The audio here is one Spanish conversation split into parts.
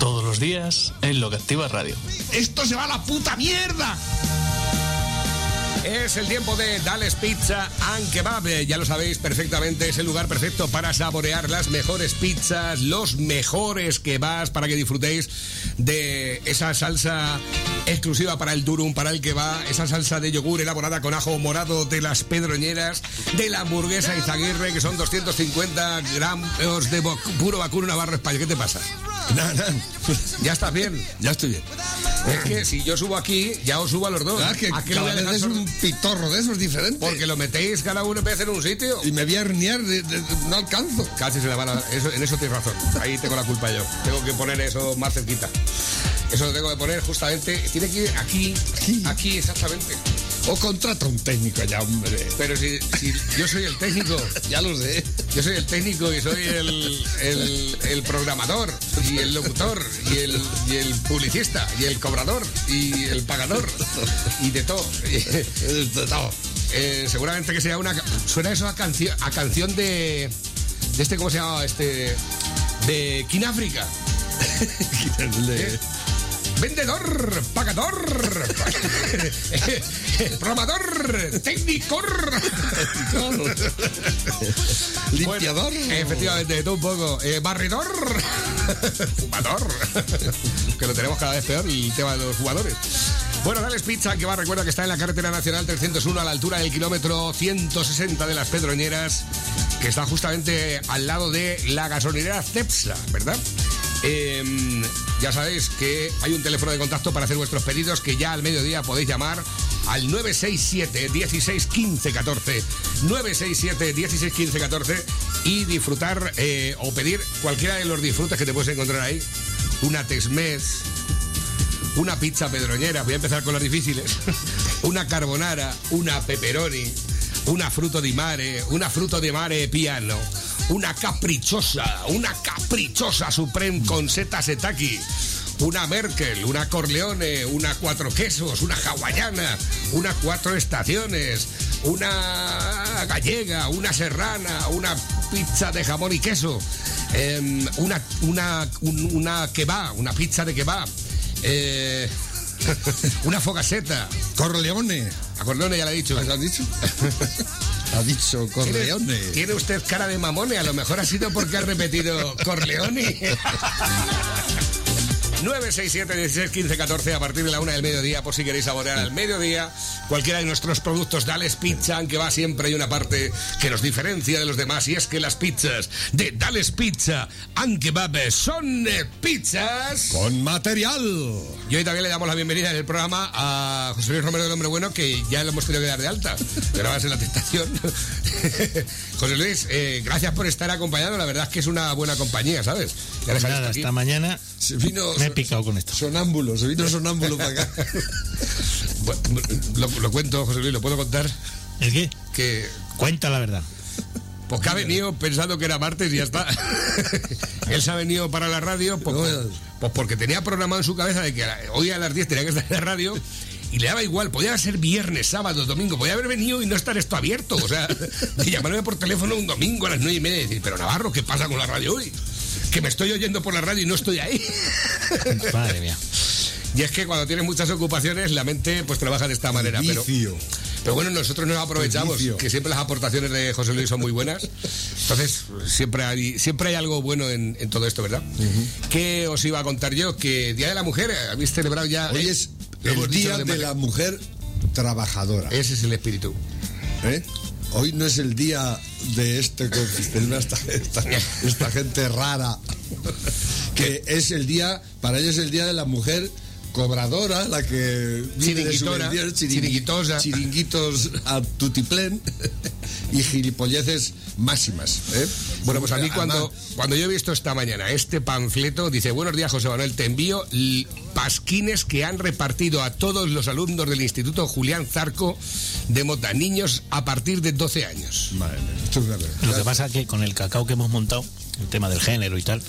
Todos los días en Lo que Activa Radio. ¡Esto se va a la puta mierda! Es el tiempo de Dales Pizza and Kebab. Eh, Ya lo sabéis perfectamente, es el lugar perfecto para saborear las mejores pizzas, los mejores kebabs, para que disfrutéis de esa salsa exclusiva para el durum, para el kebab, esa salsa de yogur elaborada con ajo morado de las pedroñeras, de la hamburguesa Izaguirre, que son 250 gramos de puro vacuno navarro España. ¿Qué te pasa? Nada, nada. ¿Ya estás bien? Ya estoy bien. Es que si yo subo aquí, ya os subo a los dos. Que ¿A cada a vez es un pitorro de esos diferentes. Porque lo metéis cada uno vez en un sitio. Y me voy a herniar, de- no alcanzo. Casi se le va la... Eso, en eso tienes razón. Ahí tengo la culpa yo. Tengo que poner eso más cerquita. Eso lo tengo que poner justamente... Tiene que ir aquí, Aquí. aquí exactamente. O contrata un técnico ya, hombre. Pero si, si yo soy el técnico, Ya lo sé. yo soy el técnico y soy el, el, el programador y el locutor y el, y el publicista y el cobrador y el pagador y de todo. De todo. Eh, seguramente que sea una. Suena eso a, canción a canción de. De este, ¿cómo se llama? Este. De Kináfrica. Quitarle- Vendedor, pagador, programador, técnico. Limpiador. Bueno, efectivamente, de todo un poco. Eh, barridor, fumador. que lo tenemos cada vez peor el tema de los jugadores. Bueno, Dales Pizza, que va, recuerda que está en la carretera nacional 301 a la altura del kilómetro 160 de las Pedroñeras, que está justamente al lado de la gasolinera Cepsa, ¿verdad? Eh, ya sabéis que hay un teléfono de contacto para hacer vuestros pedidos que ya al mediodía podéis llamar al 967 16 15 14 967 16 15 14 y disfrutar eh, o pedir cualquiera de los disfrutes que te puedes encontrar ahí. Una Tex-Mex una pizza pedroñera, voy a empezar con las difíciles, una carbonara, una pepperoni, una fruto di mare, una fruto di mare piano, una caprichosa, una caprichosa supreme con seta setaki, una Merkel, una Corleone, una cuatro quesos, una hawaiana, una cuatro estaciones, una gallega, una serrana, una pizza de jamón y queso, em, una, una, un- una kebab, una pizza de kebab. Eh, una fogaseta. Corleone. A Corleone ya le he dicho. ¿Has dicho? ha dicho Corleone. ¿Tiene, tiene usted cara de mamone, a lo mejor ha sido porque ha repetido Corleone. 967 16 15 14 a partir de la una del mediodía por si queréis saborear al mediodía cualquiera de nuestros productos Dales Pizza aunque va siempre hay una parte que nos diferencia de los demás y es que las pizzas de Dales Pizza aunque son eh, pizzas Con material. y hoy también le damos la bienvenida en el programa a José Luis Romero del Hombre Bueno, que ya lo hemos tenido que dar de alta. Pero va a ser la tentación. José Luis, eh, gracias por estar acompañado. La verdad es que es una buena compañía, ¿sabes? Ya Nada, aquí. hasta mañana vino me he picado con esto. sonámbulo, se vino sonámbulo para acá. Bueno, lo, lo cuento, José Luis, lo puedo contar. ¿El qué? Que Cuenta la verdad. pues que ha venido pensando que era martes y ya está. Él se ha venido para la radio pues, pues, pues porque tenía programado en su cabeza de que hoy a las 10 tenía que estar en la radio y le daba igual, podía ser viernes, sábado, domingo, podía haber venido y no estar esto abierto. O sea, de llamarme por teléfono un domingo a las 9 y media y decir, pero Navarro, ¿qué pasa con la radio hoy? Que me estoy oyendo por la radio y no estoy ahí. Madre mía. Y es que cuando tienes muchas ocupaciones, la mente pues trabaja de esta manera. Pero, pero bueno, nosotros nos aprovechamos, que siempre las aportaciones de José Luis son muy buenas. Entonces, siempre hay, siempre hay algo bueno en, en todo esto, ¿verdad? ¿Qué os iba a contar yo? Que Día de la Mujer, habéis celebrado ya. Hoy eh, es el día de demás. la mujer trabajadora. Ese es el espíritu. ¿eh? Hoy no es el día de este esta, esta, esta gente rara. Que es el día, para ellos es el día de la mujer cobradora, la que Chiringuitora, chiringui- chiringuitosa. chiringuitos a tutiplén y gilipolleces máximas. ¿eh? Bueno, pues a mí cuando, cuando yo he visto esta mañana este panfleto, dice, buenos días José Manuel, te envío pasquines que han repartido a todos los alumnos del Instituto Julián Zarco de Mota, niños a partir de 12 años. Madre mía, esto es una Lo que pasa es que con el cacao que hemos montado, el tema del género y tal,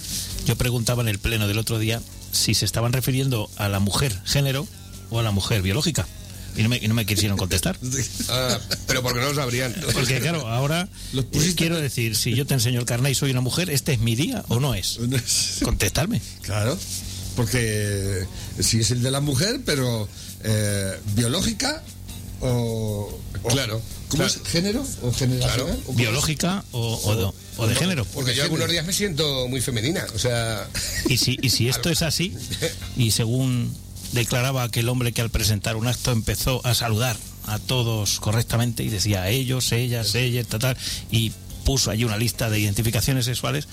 yo preguntaba en el pleno del otro día si se estaban refiriendo a la mujer género o a la mujer biológica. Y no me, y no me quisieron contestar. Ah, pero porque no lo sabrían. Porque claro, ahora Los eh, quiero decir, si yo te enseño el carnet y soy una mujer, ¿este es mi día o no es? Contestarme. Claro, porque si es el de la mujer, pero eh, biológica o, o- Claro, ¿Cómo claro. es? ¿Género o generacional? Claro. ¿O cómo Biológica o, o de, o de género. Porque yo algunos días me siento muy femenina, o sea... Y si, y si esto es así, y según declaraba aquel hombre que al presentar un acto empezó a saludar a todos correctamente y decía ellos, ellas, ellas, tal, tal, y puso allí una lista de identificaciones sexuales,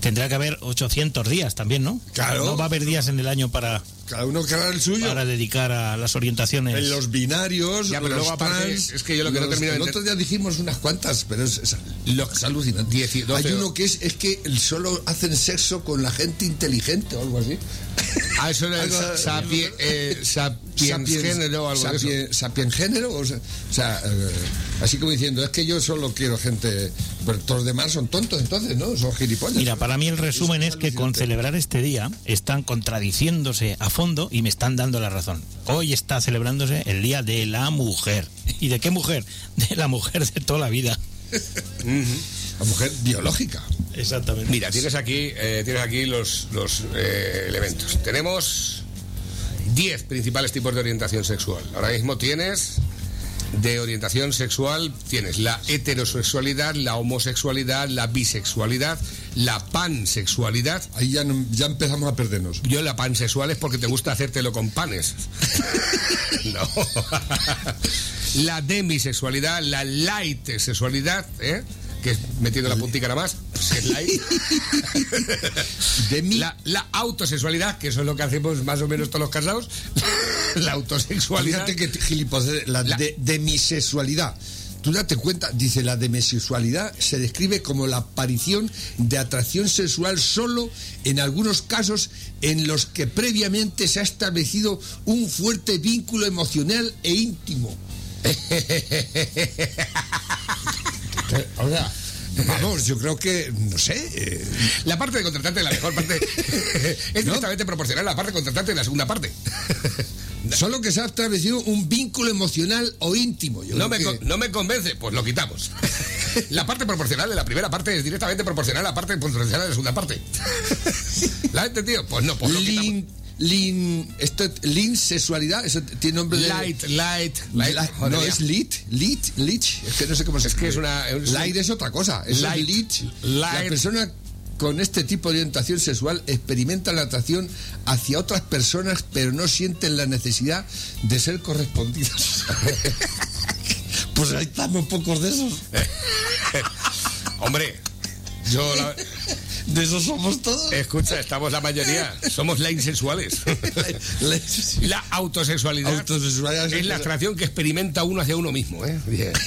tendrá que haber 800 días también, ¿no? Claro. No va a haber días en el año para, Cada uno que haga el suyo. para dedicar a las orientaciones. En los binarios, Ya, pero los luego aparte, trans, es que yo lo que no los- termino de El otro día dijimos unas cuantas, pero es, es- Lo- es alucinante. Dieci- doce Hay o- uno que es, es que solo hacen sexo con la gente inteligente o algo así. Ah, eso era el Algo- sa- sapie- eh, sapiens género o algo de eso. sapien, sapien género, o sea, o sea, eh, así como diciendo, es que yo solo quiero gente, pero todos los demás son tontos entonces, ¿no? Son gilipollas. Mira, para mí el resumen es que con celebrar este día están contradiciéndose a fondo y me están dando la razón. Hoy está celebrándose el Día de la Mujer. ¿Y de qué mujer? De la mujer de toda la vida. La mujer biológica. Exactamente. Mira, tienes aquí, eh, tienes aquí los, los eh, elementos. Tenemos 10 principales tipos de orientación sexual. Ahora mismo tienes de orientación sexual, tienes la heterosexualidad, la homosexualidad, la bisexualidad, la pansexualidad. Ahí ya, no- ya empezamos a perdernos. Yo la pansexual es porque te gusta hacértelo con panes. no. la demisexualidad, la light sexualidad, ¿eh? que es metiendo la puntica nada más, pues es light. La, la autosexualidad, que eso es lo que hacemos más o menos todos los casados. la autosexualidad. que gilipollas, la, La- de, demisexualidad. Tú date cuenta, dice, la demisexualidad se describe como la aparición de atracción sexual solo en algunos casos en los que previamente se ha establecido un fuerte vínculo emocional e íntimo. Ahora, vamos, yo creo que, no sé, eh, La parte de contratante, la mejor parte, es directamente proporcional a la parte contratante de la segunda parte. Solo que se ha establecido un vínculo emocional o íntimo. Yo No me, que- con- no me convence, pues lo quitamos. La parte proporcional de la primera parte es directamente proporcional a la parte proporcional de la segunda parte. ¿La has entendido? Pues no, pues lo quitamos. Lin, lin, esto, lin sexualidad, eso tiene nombre de... Light, light, light. Light- no, mía. es lit, lit, lich. Es que no sé cómo se Es que es una- es un- Light es otra cosa. Es Light, lit. La light. persona con este tipo de orientación sexual experimenta la atracción hacia otras personas, pero no sienten la necesidad de ser correspondidos. pues ahí estamos pocos de esos. Hombre, yo la- De esos somos todos. escucha, estamos la mayoría, somos sexuales. La autosexualidad, Autosexualidad es la atracción que experimenta uno hacia uno mismo, ¿eh? Bien.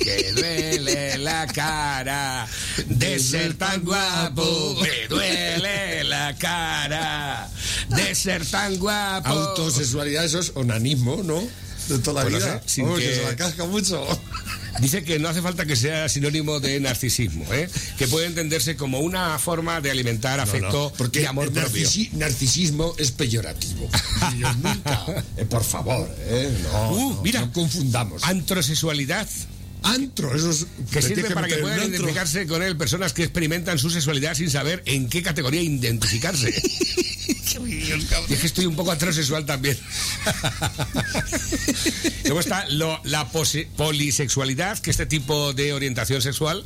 Que duele la cara de ser tan guapo, me duele la cara de ser tan guapo. Autosexualidad, eso es onanismo, ¿no? De toda la Pues no vida. sé, sin que... que- se la casca mucho. Dice que no hace falta que sea sinónimo de narcisismo, ¿eh? que puede entenderse como una forma de alimentar afecto Porque y amor propio. narcisismo es peyorativo. Nunca. Eh, por favor, ¿eh? No, Uh, no, mira. no confundamos. Antrosexualidad, Antro, eso es. que sirve para que puedan identificarse con él personas que experimentan su sexualidad sin saber en qué categoría identificarse. y es que estoy un poco antrosexual también. Luego está lo- la polisexualidad, que este tipo de orientación sexual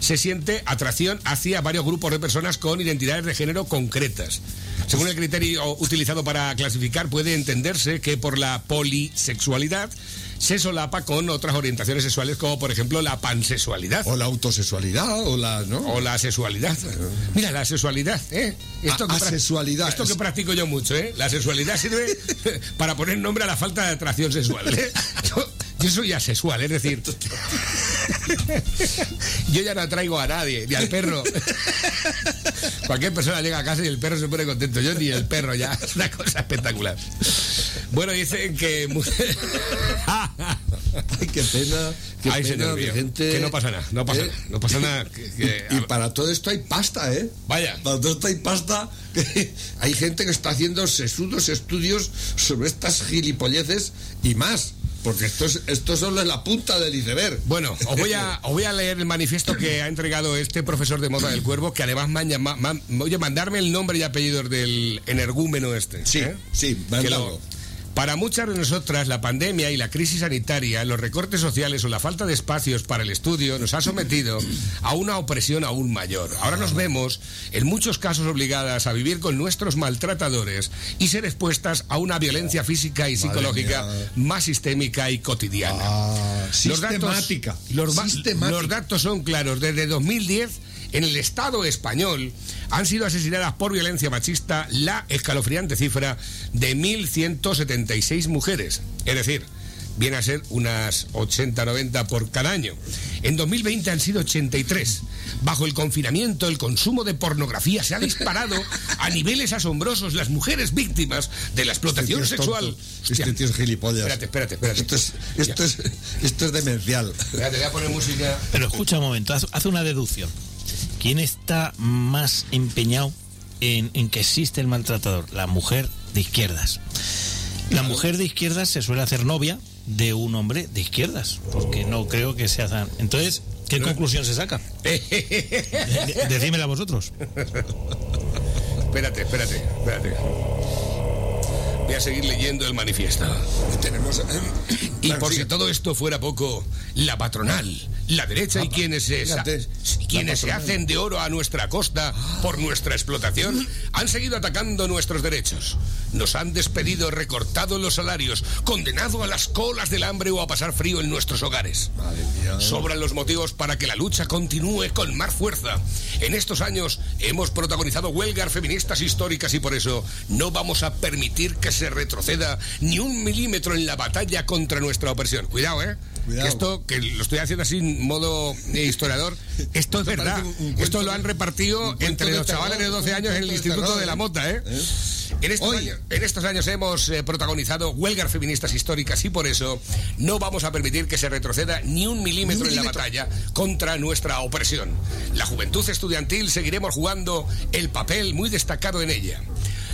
se siente atracción hacia varios grupos de personas con identidades de género concretas. Según el criterio utilizado para clasificar, puede entenderse que por la polisexualidad se solapa con otras orientaciones sexuales como por ejemplo la pansexualidad. O la autosexualidad, o la, ¿no? O la sexualidad. Mira, la sexualidad, ¿eh? A- que pra- asexualidad. Esto que practico yo mucho, ¿eh? La sexualidad sirve para poner nombre a la falta de atracción sexual. ¿eh? Yo, soy asexual, es decir, yo ya no atraigo a nadie, ni al perro. Cualquier persona llega a casa y el perro se pone contento. Yo ni el perro ya. Es una cosa espectacular. Bueno, dicen que. Ay, qué pena, qué Ay, pena señor gente. que no pasa nada, no pasa ¿eh? nada, no pasa nada. que- que- Y para todo esto hay pasta, ¿eh? Vaya. Para todo esto hay pasta. hay gente que está haciendo sesudos estudios sobre estas gilipolleces y más. Porque esto, es, esto solo es la punta del iceberg. Bueno, os voy, a, os voy a leer el manifiesto que ha entregado este profesor de moda del cuervo, que además me han llama- man- oye, mandarme el nombre y apellidos del energúmeno este. Sí, ¿eh? sí, Que lo- para muchas de nosotras, la pandemia y la crisis sanitaria, los recortes sociales o la falta de espacios para el estudio nos ha sometido a una opresión aún mayor. Ahora nos vemos, en muchos casos, obligadas a vivir con nuestros maltratadores y ser expuestas a una violencia física y psicológica más sistémica y cotidiana. Ah, Los datos- los datos son claros. Desde 2010, en el Estado español, han sido asesinadas por violencia machista la escalofriante cifra de 1.176 mujeres. Es decir, viene a ser unas 80-90 por cada año. En 2020 han sido 83. Bajo el confinamiento, el consumo de pornografía se ha disparado a niveles asombrosos. Las mujeres víctimas de la explotación Este es sexual. Hostia. Este tío es gilipollas. Espérate, espérate, espérate. Esto es, esto es, esto es demencial. Espérate, voy a poner música. Pero escucha un momento, haz, haz una deducción. ¿Quién está más empeñado en, en que existe el maltratador? La mujer de izquierdas. La mujer de izquierdas se suele hacer novia de un hombre de izquierdas, porque no creo que se hagan. Entonces, ¿qué conclusión se saca? De- de- Decímela vosotros. Espérate, espérate, espérate. Voy a seguir leyendo el manifiesto. Tenemos. Y por si todo esto fuera poco, la patronal, la derecha y quienes se, quienes se hacen de oro a nuestra costa por nuestra explotación han seguido atacando nuestros derechos. Nos han despedido, recortado los salarios, condenado a las colas del hambre o a pasar frío en nuestros hogares. Mía. Sobran los motivos para que la lucha continúe con más fuerza. En estos años hemos protagonizado huelgas feministas históricas y por eso no vamos a permitir que se retroceda ni un milímetro en la batalla contra nuestra opresión. Cuidado, ¿eh? Cuidado. Que esto, que lo estoy haciendo así en modo eh, historiador, esto es verdad. esto lo han repartido entre los chavales de 12 un años en el Instituto de la. Mota, ¿eh? ¿Eh? En estos, Hoy- años, en estos años hemos eh, protagonizado huelgas feministas históricas y por eso no vamos a permitir que se retroceda ni un milímetro, Ni un en la batalla contra nuestra opresión. La juventud estudiantil seguiremos jugando el papel muy destacado en ella.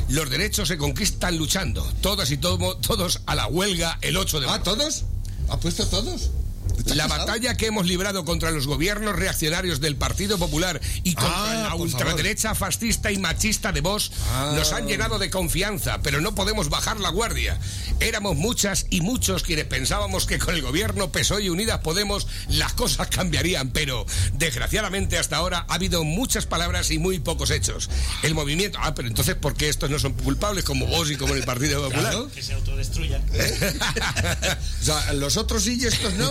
Los derechos se conquistan luchando, todas y todo- todos a la huelga el 8 de ¿Ah, marzo. todos? ¿Ha puesto todos? ¿Estás La batalla que hemos librado contra los gobiernos reaccionarios del Partido Popular y contra Ah, la por ultraderecha fascista y machista de Vox Ah. nos han llenado de confianza, pero no podemos bajar la guardia. Éramos muchas y muchos quienes pensábamos que con el gobierno PSOE y Unidas Podemos las cosas cambiarían, pero desgraciadamente hasta ahora ha habido muchas palabras y muy pocos hechos. El movimiento... Ah, pero entonces, ¿por qué estos no son culpables como vos y como el Partido Popular? Claro. Que se autodestruyan. O sea, los otros sí y estos no.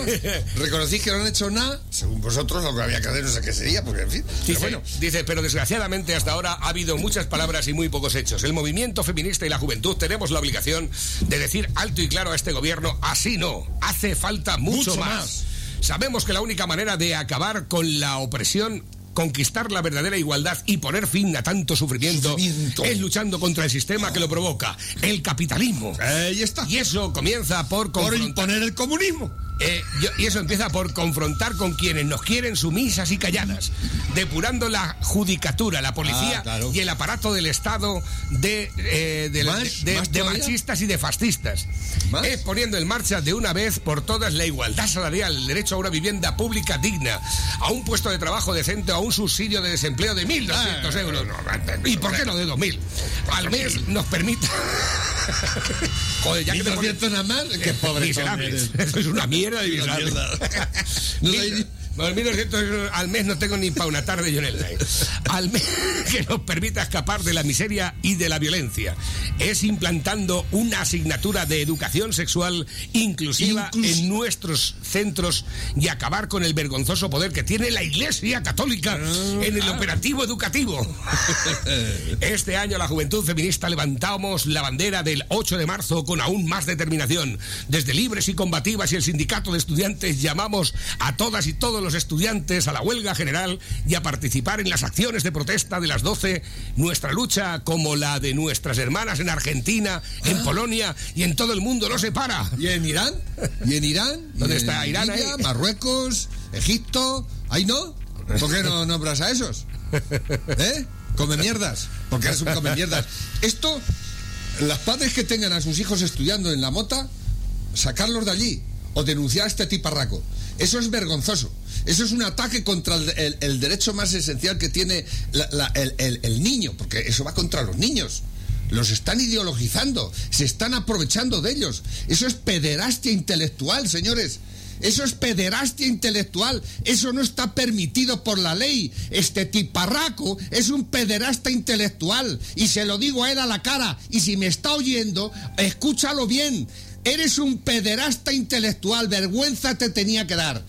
Reconocís que no han hecho nada. Según vosotros, lo que había que hacer no sé qué sería, porque en fin. Pero bueno, dice, pero desgraciadamente hasta ahora ha habido muchas palabras y muy pocos hechos. El movimiento feminista y la juventud tenemos la obligación de decir alto y claro a este gobierno, así no, hace falta mucho, Mucho más. más. Sabemos que la única manera de acabar con la opresión conquistar la verdadera igualdad y poner fin a tanto sufrimiento, Sufrimiento. es luchando contra el sistema que lo provoca, el capitalismo. ahí está. Y eso comienza por imponer el comunismo. Eh, yo- y eso empieza por confrontar con quienes nos quieren sumisas y calladas, depurando la judicatura, la policía Ah, claro. y el aparato del Estado de, eh, de, ¿Más? de- ¿Más de todavía? machistas y de fascistas. ¿Más? Es poniendo en marcha de una vez por todas la igualdad salarial, el derecho a una vivienda pública digna, a un puesto de trabajo decente a un subsidio de desempleo de 1.200 Ah, euros. ¿Y por qué no de 2.000? Al mes nos permite... Joder, ya que te pones- 1.200 nada más. Qué pobre eres. Eso es una mierda adivinable. Nos, al mes no tengo ni para una tarde yo. Al mes que nos permita escapar de la miseria y de la violencia. Es implantando una asignatura de educación sexual inclusiva en nuestros centros y acabar con el vergonzoso poder que tiene la Iglesia Católica ah, en el operativo educativo. Este año la juventud feminista levantamos la bandera del 8 de marzo con aún más determinación. Desde libres y combativas y el sindicato de estudiantes llamamos a todas y todos los estudiantes a la huelga general y a participar en las acciones de protesta de las 12. Nuestra lucha, como la de nuestras hermanas en Argentina, en Polonia y en todo el mundo, no se para. ¿Y en Irán? ¿Y en Irán? ¿Y ¿Dónde en está Irán Libia, ahí? Marruecos, Egipto. ¿Ahí no? ¿Por qué no nombras a esos? ¿Eh? Come mierdas. Porque eres un come mierdas. Esto, las padres que tengan a sus hijos estudiando en la mota, sacarlos de allí o denunciar a este tiparraco. Eso es vergonzoso. Eso es un ataque contra el, derecho más esencial que tiene el- el niño, porque eso va contra los niños. Los están ideologizando, se están aprovechando de ellos. Eso es pederastia intelectual, señores. Eso es pederastia intelectual. Eso no está permitido por la ley. Este tiparraco es un pederasta intelectual. Y se lo digo a él a la cara. Y si me está oyendo, escúchalo bien. Eres un pederasta intelectual. Vergüenza te tenía que dar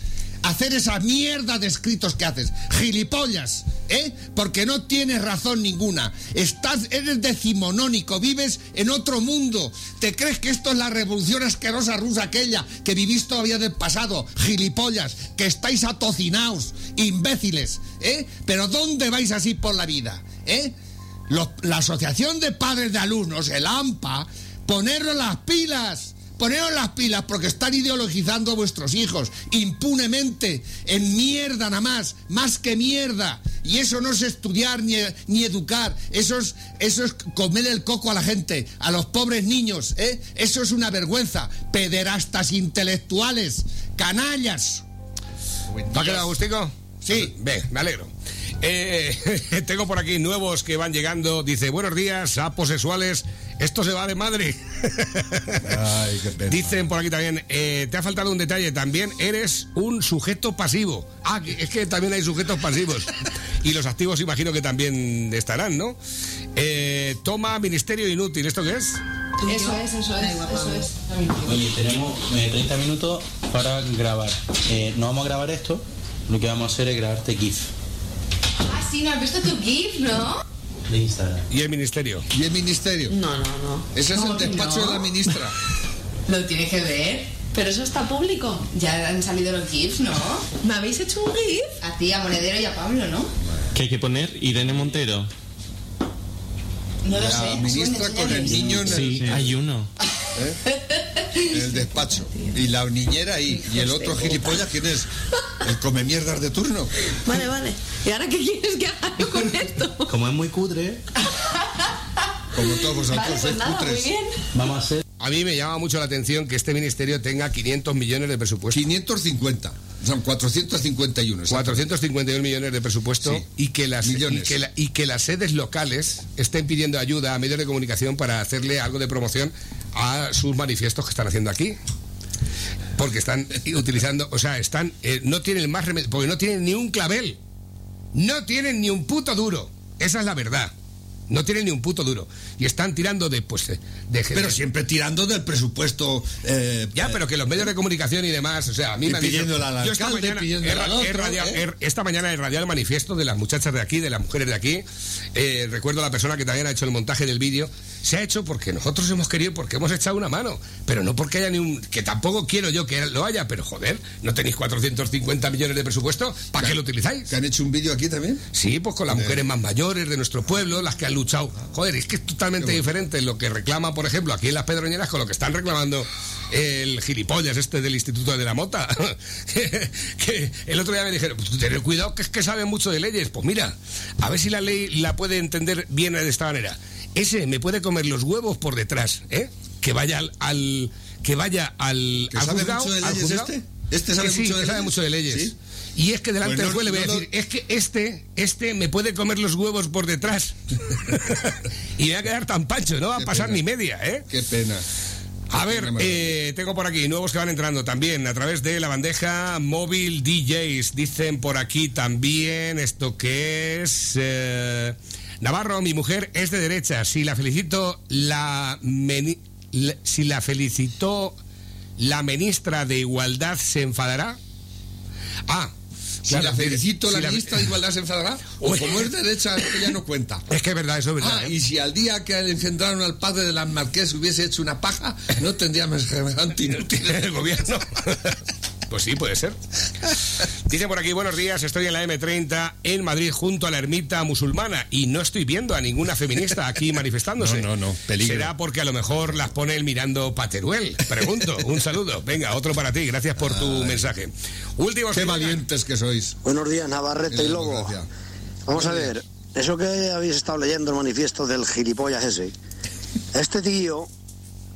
hacer esa mierda de escritos que haces. Gilipollas, ¿eh? Porque no tienes razón ninguna. Estás, eres decimonónico, vives en otro mundo. ¿Te crees que esto es la revolución asquerosa rusa aquella que vivís todavía del pasado? Gilipollas, que estáis atocinaos, imbéciles, ¿eh? Pero ¿dónde vais así por la vida? ¿Eh? La Asociación de Padres de Alumnos, el AMPA, ponerlo las pilas. Poneros las pilas porque están ideologizando a vuestros hijos impunemente, en mierda nada más, más que mierda. Y eso no es estudiar ni, ni educar, eso es, eso es comer el coco a la gente, a los pobres niños, ¿eh? Eso es una vergüenza. Pederastas intelectuales, canallas. ¿Va a quedar Agustico? Sí. Bien, me alegro. Eh, tengo por aquí nuevos que van llegando. Dice, buenos días, sapos sexuales. Esto se va de madre. Ay, qué pena. Dicen por aquí también, eh, te ha faltado un detalle, también eres un sujeto pasivo. Ah, es que también hay sujetos pasivos. Y los activos imagino que también estarán, ¿no? Eh, toma ministerio inútil, ¿esto qué es? Eso es, eso es, eso es. Oye, tenemos eh, 30 minutos para grabar. Eh, no vamos a grabar esto, lo que vamos a hacer es grabarte GIF sí, ¿no has visto tu GIF, no? de Instagram. Y el ministerio. ¿Y el ministerio? No, no, no. Ese es ¿Cómo el despacho no? de la ministra. Lo tienes que ver. Pero eso está público. Ya han salido los GIFs, ¿no? ¿Me habéis hecho un GIF? A ti, a Monedero y a Pablo, ¿no? ¿Qué hay que poner? Irene Montero. No lo La sé. ministra con el niño en el, Sí, hay uno. en el despacho. Y la niñera ahí. Y el otro gilipollas, ¿quién es? El come mierdas de turno. Vale, vale. ¿Y ahora qué quieres que haga yo con esto? Como es muy cutre, Como todos vosotros Vale, pues sois nada, muy cutres. bien. vamos a hacer A mí me llama mucho la atención que este ministerio tenga 500 millones de presupuesto. 550. Son 451. exacto. 451 millones de presupuesto Sí. y, que las, y, Millones. que la- y que las sedes locales estén pidiendo ayuda a medios de comunicación para hacerle algo de promoción a sus manifiestos que están haciendo aquí. Porque están utilizando, o sea, están, eh, no tienen más remedio, porque no tienen ni un clavel. No tienen ni un puto duro. Esa es la verdad. No tienen ni un puto duro. Y están tirando de, pues, de, de- Pero siempre tirando del presupuesto. eh, ya, pero que los medios de comunicación y demás, o sea, a mí me han dicho- esta mañana he otro, radiado- ¿eh? he- esta mañana he radiado el manifiesto de las muchachas de aquí, de las mujeres de aquí. Eh, recuerdo a la persona que también ha hecho el montaje del vídeo. Se ha hecho porque nosotros hemos querido, porque hemos echado una mano, pero no porque haya ni un. que tampoco quiero yo que lo haya, pero joder, ¿no tenéis 450 millones de presupuesto? ¿Para qué lo utilizáis? ¿Que han hecho un vídeo aquí también? Sí, pues con las mujeres más mayores de nuestro pueblo, las que han luchado. Joder, es que es totalmente diferente lo que reclama, por ejemplo, aquí en las Pedroñeras con lo que están reclamando el gilipollas este del Instituto de la Mota. que, que el otro día me dijeron, pues tener cuidado que es que saben mucho de leyes. Pues mira, a ver si la ley la puede entender bien de esta manera. Ese me puede comer los huevos por detrás, ¿eh? Que vaya al... al- que vaya al, ¿Que al sabe juzgado, mucho de al leyes juzgado. este? ¿Este sabe Que sí, mucho de que sabe mucho de leyes. ¿Sí? Y es que delante Pues no- del juez le voy a no decir, es que este, este me puede comer los huevos por detrás. y me va a quedar tan pancho, no va a Qué pasar pena. ni media, ¿eh? Qué pena. A ver, eh, tengo por aquí nuevos que van entrando también a través de la bandeja móvil DJs. Dicen por aquí también esto que es... eh, Navarro, mi mujer es de derecha. Si la felicito, la, meni- la- si la felicitó la ministra de Igualdad, ¿se enfadará? Ah, Si la felicito, si la ministra de Igualdad se enfadará. O como es derecha, ya no cuenta. Es que es verdad, eso es verdad. Ah, ¿eh? y si al día que le engendraron al padre de las Marqués hubiese hecho una paja, no tendríamos semejante inútil. el gobierno. Pues sí, puede ser. Dice por aquí, buenos días, estoy en la M30 en Madrid junto a la ermita musulmana y no estoy viendo a ninguna feminista aquí manifestándose. No, no, no, peligro. ¿Será porque a lo mejor las pone él mirando Pateruel? Pregunto, un saludo. Venga, otro para ti, gracias por tu mensaje. Últimos Qué valientes que sois. Buenos días, Navarrete y Lobo. Vamos a ver, eso que habéis estado leyendo el manifiesto del gilipollas ese, este tío,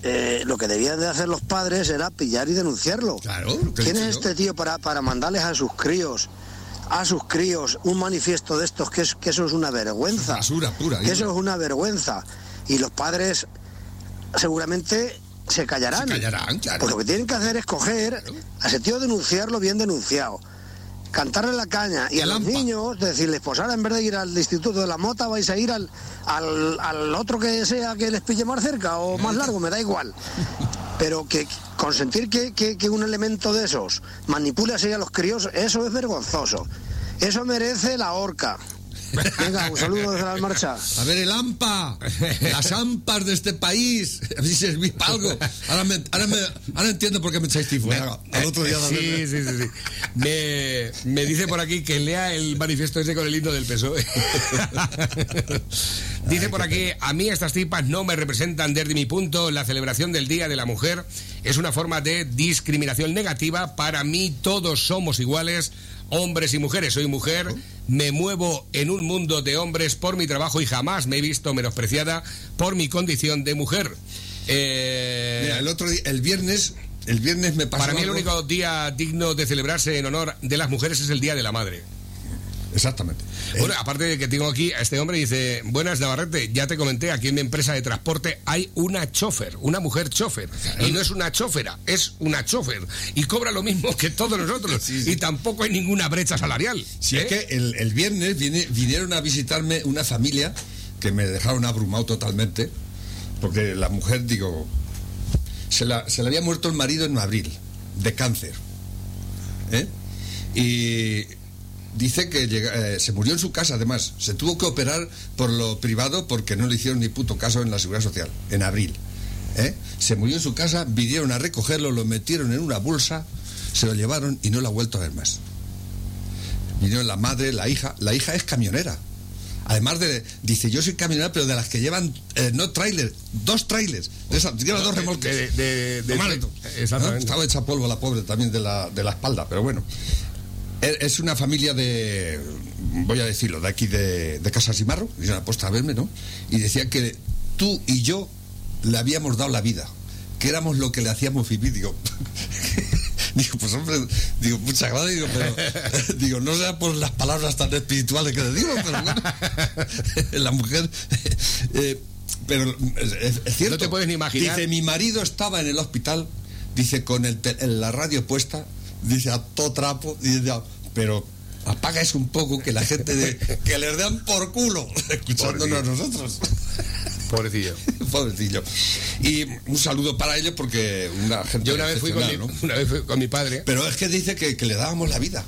eh, lo que debían de hacer los padres era pillar y denunciarlo. Claro, ¿Quién es este tío para, para mandarles a sus críos, a sus críos, un manifiesto de estos que, es, que eso es una vergüenza? Basura pura. Que eso es una vergüenza. Y los padres seguramente se callarán. Se callarán, claro. Pues lo que tienen que hacer es coger a ese tío denunciarlo bien denunciado. Cantarle la caña y a los niños decirles, pues ahora en vez de ir al instituto de la mota vais a ir al, al, al otro que sea que les pille más cerca o más largo, me da igual. Pero que consentir que, que- que un elemento de esos manipule así a los críos, eso es vergonzoso. Eso merece la horca. Venga, un saludo desde la marcha. A ver, el AMPA, las AMPAs de este país. A ver si servís para algo. Ahora, me- ahora, me- ahora entiendo por qué me echáis tifo. Venga, al otro día Sí, dale. sí, sí. sí. Me, me dice por aquí que lea el manifiesto ese con el himno del PSOE. dice por aquí, a mí estas tipas no me representan desde mi punto. La celebración del Día de la Mujer es una forma de discriminación negativa. Para mí todos somos iguales, hombres y mujeres. Soy mujer, me muevo en un mundo de hombres por mi trabajo y jamás me he visto menospreciada por mi condición de mujer. Eh, Mira, el otro día, el viernes, el viernes me pasó para mí el único día digno de celebrarse en honor de las mujeres es el Día de la Madre. Exactamente. Bueno, aparte de que tengo aquí a este hombre, dice, buenas Navarrete, ya te comenté, aquí en mi empresa de transporte hay una chofer, una mujer chofer. Y no es una chofera, es una chofer. Y cobra lo mismo que todos nosotros. Sí, sí. Y tampoco hay ninguna brecha salarial. Si ¿eh? es que el, el viernes viene- vinieron a visitarme una familia que me dejaron abrumado totalmente, porque la mujer, digo, se, la- se le había muerto el marido en abril, de cáncer. ¿eh? Y dice que llega- eh, se murió en su casa, además. Se tuvo que operar por lo privado porque no le hicieron ni puto caso en la seguridad social, en abril. ¿eh? Se murió en su casa, vinieron a recogerlo, lo metieron en una bolsa, se lo llevaron y no lo ha vuelto a ver más. Vinieron la madre, la hija. La hija es camionera. Además de, dice, yo soy camionera, pero de las que llevan, eh, no tráiler, dos trailers. De esas, lleva dos remolques. De- de-. Estaba hecha polvo la pobre también de la, de la espalda, pero bueno. Es una familia de, voy a decirlo, de aquí de, de Casa Simarro, y se han puesto a verme, ¿no? Y decía que tú y yo le habíamos dado la vida, que éramos lo que le hacíamos vivir, digo. Digo, pues hombre, digo, muchas gracias, digo, pero digo, no sea por las palabras tan espirituales que le digo, pero bueno, la mujer, eh, pero es, es cierto. No te puedes ni imaginar. Dice, mi marido estaba en el hospital, dice, con el en la radio puesta, dice, a todo trapo, dice, pero apaga eso un poco que la gente de, que les dan por culo, escuchándonos a nosotros. Pobrecillo. Pobrecillo. Y un saludo para ellos porque una gente Yo una vez, fui con mi, ¿no? una vez fui con mi padre. Pero es que dice que, que le dábamos la vida.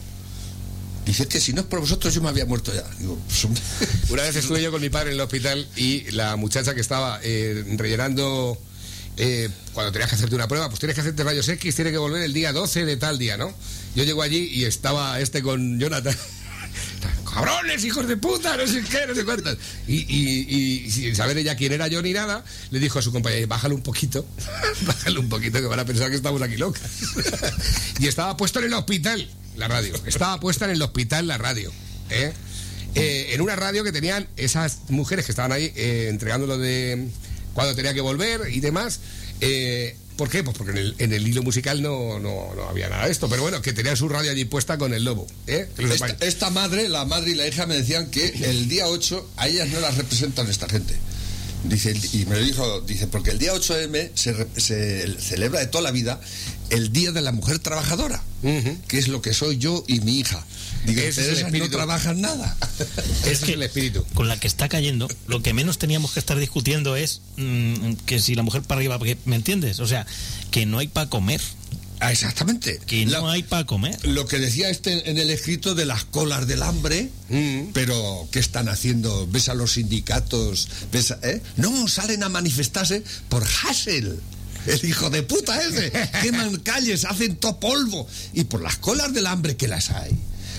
Dice que si no es por vosotros yo me había muerto ya. Digo, pues. Una vez estuve yo con mi padre en el hospital y la muchacha que estaba eh, rellenando, eh, cuando tenías que hacerte una prueba, pues tienes que hacerte rayos X, tiene que volver el día 12 de tal día, ¿no? Yo llego allí y estaba este con Jonathan. Cabrones, hijos de puta, no sé qué, no sé cuántas. Y, sin saber ella quién era yo ni nada, le dijo a su compañera, bájale un poquito, bájale un poquito que van a pensar que estamos aquí locas. y estaba puesto en el hospital la radio, estaba puesta en el hospital la radio. ¿eh? Eh, en una radio que tenían esas mujeres que estaban ahí eh, entregando lo de cuando tenía que volver y demás. Eh, ¿Por qué? Pues porque en el, en el hilo musical no, no, no había nada de esto, pero bueno, que tenían su radio allí puesta con el lobo. ¿eh? Esta, madre, la madre y la hija me decían que el día 8 a ellas no las representan esta gente. Dice, y me lo dijo, dice, porque el día 8M se, se celebra de toda la vida el Día de la Mujer Trabajadora, que es lo que soy yo y mi hija. Digo, Ese es el no espíritu. trabajan nada. Ese es el espíritu. con la que está cayendo, lo que menos teníamos que estar discutiendo es mm, que si la mujer para arriba, porque, ¿me entiendes? O sea, que no hay para comer, Ah, exactamente. que no La- hay para comer. Lo que decía este en el escrito de las colas del hambre, pero ¿qué están haciendo? ¿Ves a los sindicatos? ¿Ves a- eh? No, salen a manifestarse por Hassel. El hijo de puta ese. Queman calles, hacen todo polvo. Y por las colas del hambre que las hay.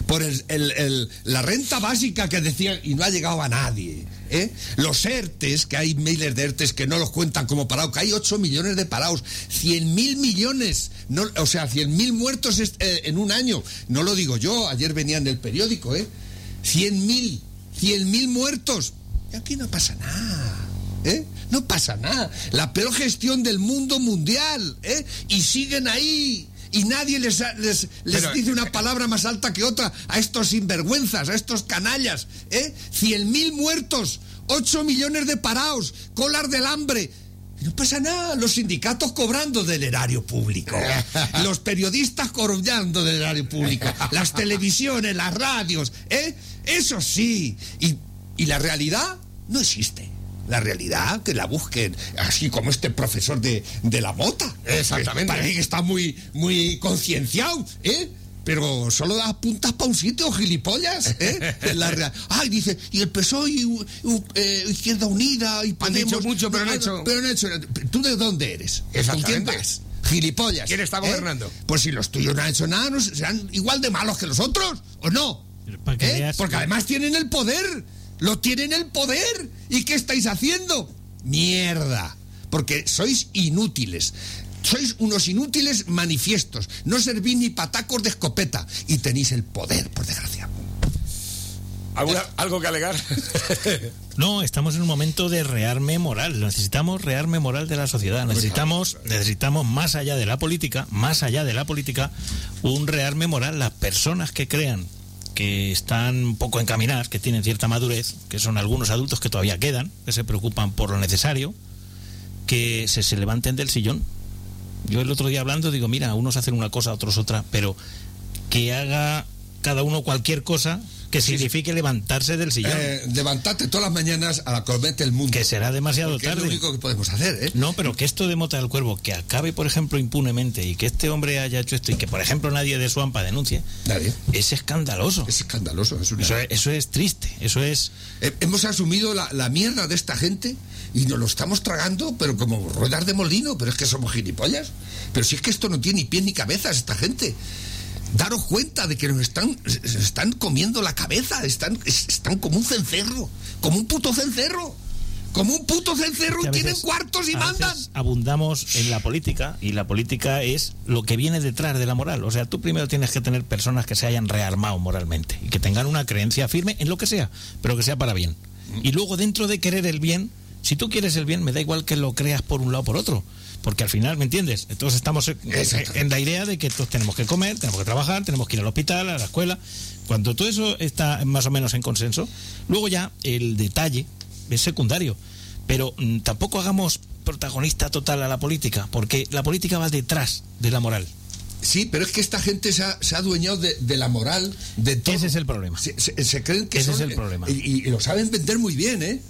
Por el- el- el- la renta básica que decían y no ha llegado a nadie. ¿eh? Los ERTES, que hay miles de ERTES que no los cuentan como parados, que hay 8 millones de parados, 100 mil millones, no, o sea, 100 mil muertos eh, en un año. No lo digo yo, ayer venía en el periódico, ¿eh? 100 mil, 100 mil muertos. Y aquí no pasa nada. ¿Eh? No pasa nada. La peor gestión del mundo mundial. ¿eh? Y siguen ahí. Y nadie les, les, les Pero- dice una palabra más alta que otra a estos sinvergüenzas, a estos canallas. ¿eh? 100.000 muertos, 8 millones de parados, colas del hambre. Y no pasa nada, los sindicatos cobrando del erario público, los periodistas cobrando del erario público, las televisiones, las radios, ¿eh? Eso sí. Y, y la realidad no existe. La realidad, que la busquen, así como este profesor de, de la mota. Exactamente. Que Parece que está muy, muy concienciado, ¿eh? Pero solo da puntas para un sitio, gilipollas, ¿eh? La rea- Ay, dice, y el PSOE, y, u- u- eh, Izquierda Unida, y Podemos... dicho mucho, pero no han hecho- Pero no han hecho... ¿Tú de dónde eres? ¿Con quién vas? Gilipollas. ¿Quién está ¿eh? gobernando? Pues si los tuyos no han hecho nada, ¿no serán igual de malos que los otros, ¿o no? ¿Eh? Porque además tienen el poder. Lo tienen el poder. ¿Y qué estáis haciendo? Mierda. Porque sois inútiles. Sois unos inútiles manifiestos. No servís ni patacos de escopeta. Y tenéis el poder, por desgracia. ¿Alguna- ¿Algo que alegar? No, estamos en un momento de rearme moral. Necesitamos rearme moral de la sociedad. Necesitamos, necesitamos más allá de la política, más allá de la política, un rearme moral. Las personas que crean que están un poco encaminadas, que tienen cierta madurez, que son algunos adultos que todavía quedan, que se preocupan por lo necesario, que se, se levanten del sillón. Yo el otro día hablando digo, mira, unos hacen una cosa, otros otra, pero que haga cada uno cualquier cosa que signifique levantarse del sillón. Eh, levantarte todas las mañanas a la que os mete el mundo. Que será demasiado Porque es tarde. lo único que podemos hacer, ¿eh? No, pero que esto de Mota del Cuervo, que acabe, por ejemplo, impunemente y que este hombre haya hecho esto y que, por ejemplo, nadie de su AMPA denuncie, Nadie. es escandaloso. Es escandaloso. Es una- Eso es, eso es triste, eso es... Eh, Hemos asumido la, la mierda de esta gente y nos lo estamos tragando, pero como ruedas de molino, pero es que somos gilipollas. Pero si es que esto no tiene ni pie ni cabeza, esta gente. Daros cuenta de que nos están, están comiendo la cabeza, están, es- están como un cencerro, como un puto cencerro, como un puto cencerro y tienen cuartos y a mandan. abundamos en la política y la política es lo que viene detrás de la moral. O sea, tú primero tienes que tener personas que se hayan rearmado moralmente y que tengan una creencia firme en lo que sea, pero que sea para bien. Y luego dentro de querer el bien, si tú quieres el bien, me da igual que lo creas por un lado o por otro. Porque al final, ¿me entiendes? Entonces estamos en- la idea de que todos tenemos que comer, tenemos que trabajar, tenemos que ir al hospital, a la escuela. Cuando todo eso está más o menos en consenso, luego ya el detalle es secundario. Pero mm, tampoco hagamos protagonista total a la política, porque la política va detrás de la moral. Sí, pero es que esta gente se ha, se ha adueñado de, de la moral, de todo. Ese es el problema. Se, se- se creen que Ese son- es el problema. Y, y- y lo saben vender muy bien, ¿eh?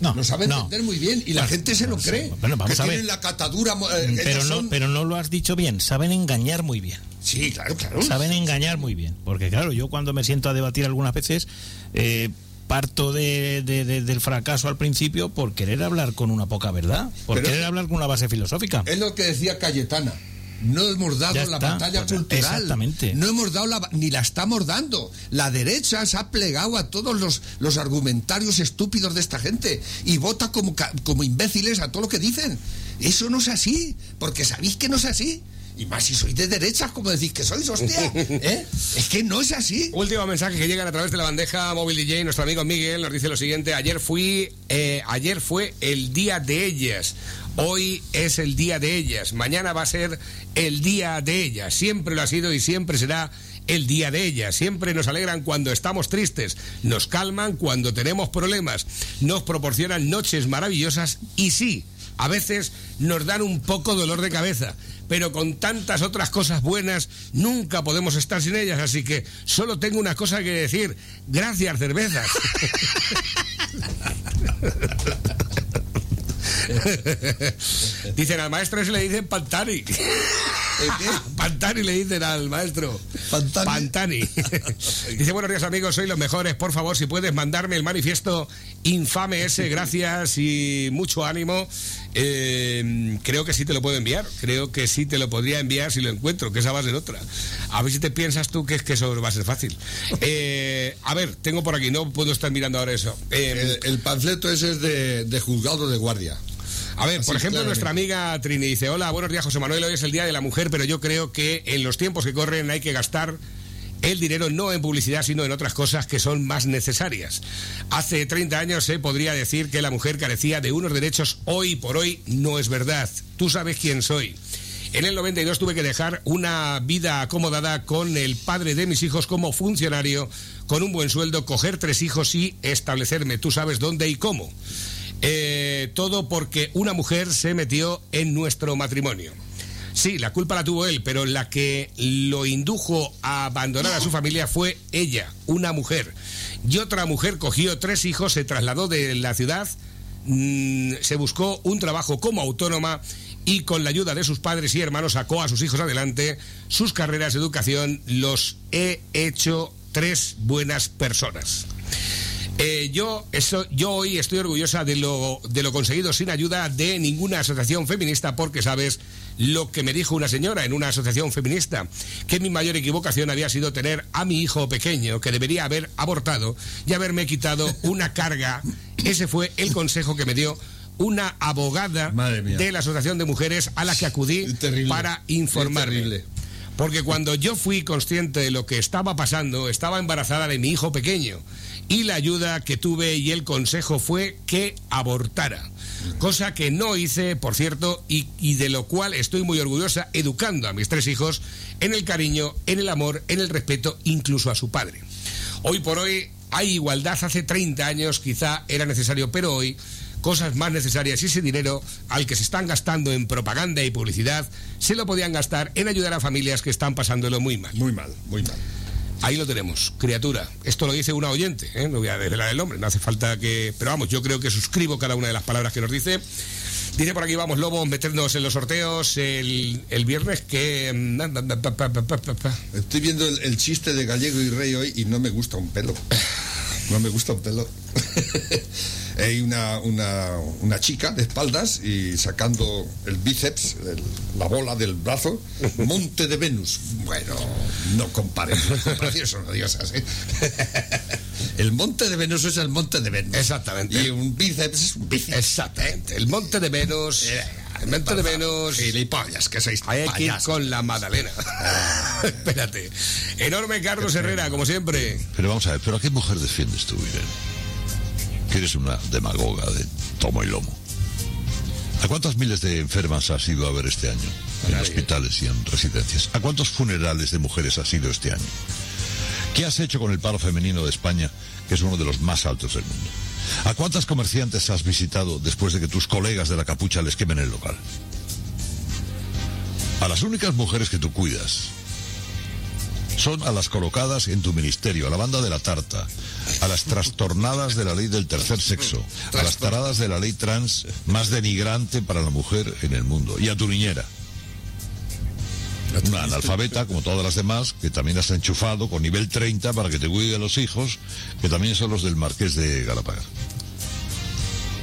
No, lo saben no. vender muy bien y la Bueno, gente se lo cree. Bueno, vamos que a ver. tienen la catadura. eh, Pero no, son- pero no lo has dicho bien, saben engañar muy bien. Sí, claro, claro. Saben engañar muy bien. Porque claro, yo cuando me siento a debatir algunas veces, eh, parto de- de- de- del fracaso al principio por querer hablar con una poca verdad, por Pero- querer hablar con una base filosófica. Es lo que decía Cayetana. No hemos dado Ya la está. batalla Pues, cultural. exactamente. No hemos dado la, ni la estamos dando. La derecha se ha plegado a todos los, los argumentarios estúpidos de esta gente y vota como, ca- como imbéciles a todo lo que dicen. Eso no es así, porque sabéis que no es así. Y más si sois de derechas, como decís que sois, hostia. ¿eh? Es que no es así. Último mensaje que llegan a través de la bandeja móvil DJ. Nuestro amigo Miguel nos dice lo siguiente: ayer fui, eh, ayer fue el día de ellas. Hoy es el día de ellas. Mañana va a ser el día de ellas. Siempre lo ha sido y siempre será el día de ella. Siempre nos alegran cuando estamos tristes, nos calman cuando tenemos problemas, nos proporcionan noches maravillosas y sí, a veces nos dan un poco dolor de cabeza, pero con tantas otras cosas buenas nunca podemos estar sin ellas, así que solo tengo una cosa que decir, gracias cervezas. Dicen al maestro ese le dicen Pantani. Pantani le dicen al maestro. Pantani. Pantani. Dice, buenos días amigos, sois los mejores. Por favor, si puedes mandarme el manifiesto infame ese, gracias y mucho ánimo. Eh, creo que sí te lo puedo enviar. Creo que sí te lo podría enviar si lo encuentro, que esa va a ser otra. A ver si te piensas tú que es que eso va a ser fácil. Eh, a ver, tengo por aquí, no puedo estar mirando ahora eso. Eh, El, el panfleto ese es de, de juzgado de guardia. A ver, por ejemplo, claramente. nuestra amiga Trini dice, hola, buenos días José Manuel, hoy es el Día de la Mujer, pero yo creo que en los tiempos que corren hay que gastar el dinero no en publicidad, sino en otras cosas que son más necesarias. Hace 30 años se podría decir que la mujer carecía de unos derechos, hoy por hoy no es verdad. Tú sabes quién soy. En el 92 tuve que dejar una vida acomodada con el padre de mis hijos como funcionario, con un buen sueldo, coger tres hijos y establecerme. Tú sabes dónde y cómo. Eh, todo porque una mujer se metió en nuestro matrimonio. Sí, la culpa la tuvo él, pero la que lo indujo a abandonar a su familia fue ella, una mujer. Y otra mujer cogió tres hijos, se trasladó de la ciudad, mm, se buscó un trabajo como autónoma y con la ayuda de sus padres y hermanos sacó a sus hijos adelante. Sus carreras de educación los he hecho tres buenas personas. Eh, yo, eso, yo hoy estoy orgullosa de lo, de lo conseguido sin ayuda de ninguna asociación feminista porque sabes lo que me dijo una señora en una asociación feminista, que mi mayor equivocación había sido tener a mi hijo pequeño que debería haber abortado y haberme quitado una carga. Ese fue el consejo que me dio una abogada de la Asociación de Mujeres a la que acudí para informarme. Terrible. Porque cuando yo fui consciente de lo que estaba pasando, estaba embarazada de mi hijo pequeño. Y la ayuda que tuve y el consejo fue que abortara. Cosa que no hice, por cierto, y, de lo cual estoy muy orgullosa, educando a mis tres hijos en el cariño, en el amor, en el respeto, incluso a su padre. Hoy por hoy hay igualdad, hace 30 años quizá era necesario, pero hoy cosas más necesarias y ese dinero al que se están gastando en propaganda y publicidad se lo podían gastar en ayudar a familias que están pasándolo muy mal. Muy mal, muy mal. Ahí lo tenemos, criatura. Esto lo dice una oyente, ¿eh? no voy a desvelar el nombre, no hace falta que... Pero vamos, yo creo que suscribo cada una de las palabras que nos dice. Dice por aquí, vamos, Lobo, meternos en los sorteos el, el viernes que... Estoy viendo el, el chiste de Gallego y Rey hoy y no me gusta un pelo. No me gusta un pelo. Hay una, una, una chica de espaldas y sacando el bíceps, el- la bola del brazo, Monte de Venus. Bueno, no compares, las comparaciones son odiosas. ¿eh? El Monte de Venus es el Monte de Venus. Exactamente. Y un bíceps es un bíceps. Exactamente, el Monte de Venus... El Monte de Venus... Gilipollas, que sois Hay que ir con la Madalena. Espérate. Enorme Carlos Herrera, como siempre. Pero vamos a ver, ¿pero a qué mujer defiendes tú, Irene? Que eres una demagoga de tomo y lomo. ¿A cuántas miles de enfermas has ido a ver este año? En hospitales y en residencias. ¿A cuántos funerales de mujeres has ido este año? ¿Qué has hecho con el paro femenino de España, que es uno de los más altos del mundo? ¿A cuántas comerciantes has visitado después de que tus colegas de la capucha les quemen el local? A las únicas mujeres que tú cuidas son a las colocadas en tu ministerio, a la banda de la tarta, a las trastornadas de la ley del tercer sexo, a las taradas de la ley trans más denigrante para la mujer en el mundo, y a tu niñera. Una analfabeta, como todas las demás, que también has enchufado con nivel 30 para que te cuide a los hijos, que también son los del Marqués de Galapagar.